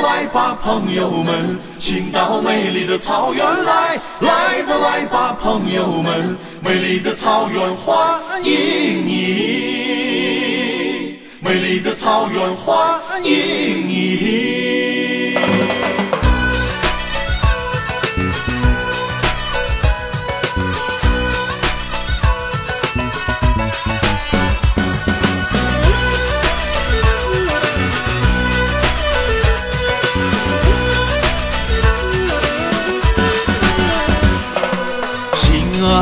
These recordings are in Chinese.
来吧，朋友们，请到美丽的草原来，来吧来吧，朋友们，美丽的草原欢迎你，美丽的草原欢迎你。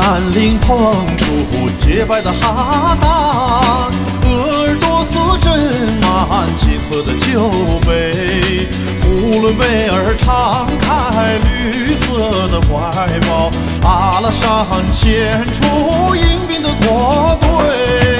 兴安岭捧出洁白的哈达，鄂尔多斯斟满金色的酒杯，呼伦贝尔敞开绿色的怀抱，阿拉善牵出迎宾的驼队。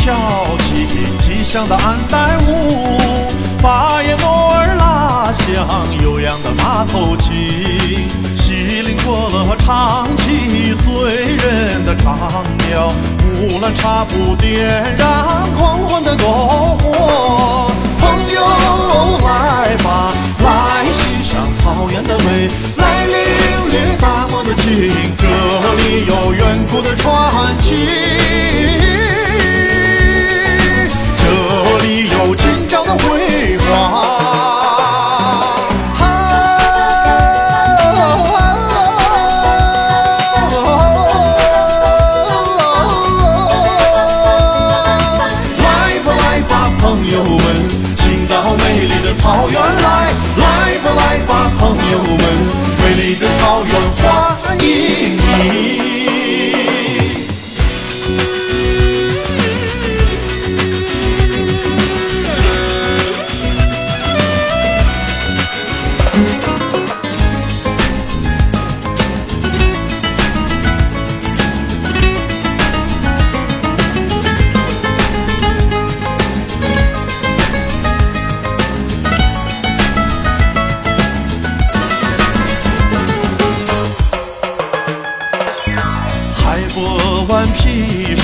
跳起吉祥的安代舞，巴彦诺尔拉响悠扬的马头琴，锡林郭勒唱起醉人的长调，乌兰察布点燃狂欢的篝火。朋友来吧，来欣赏草原的美，来领略大漠的情，这里有远古的传奇，吧，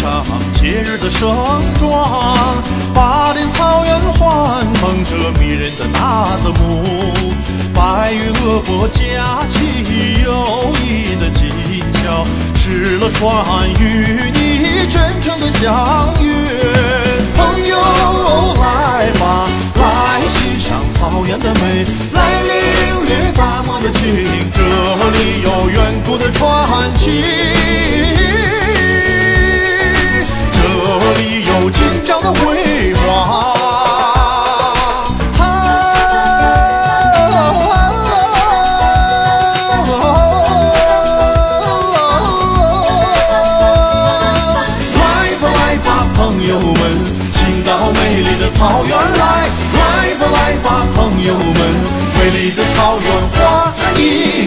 上节日的盛装，巴林草原欢腾着迷人的纳德姆，白云鄂博架起友谊的金桥，敕勒川与你真诚的相约。朋友来吧，来欣赏草原的美，来领略大漠的情，这里有远古的传奇，辉煌。来吧来吧，朋友们，请到美丽的草原来，来吧来吧，朋友们，美丽的草原欢迎你。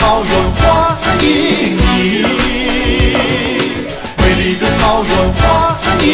草原欢迎你，美丽的草原欢迎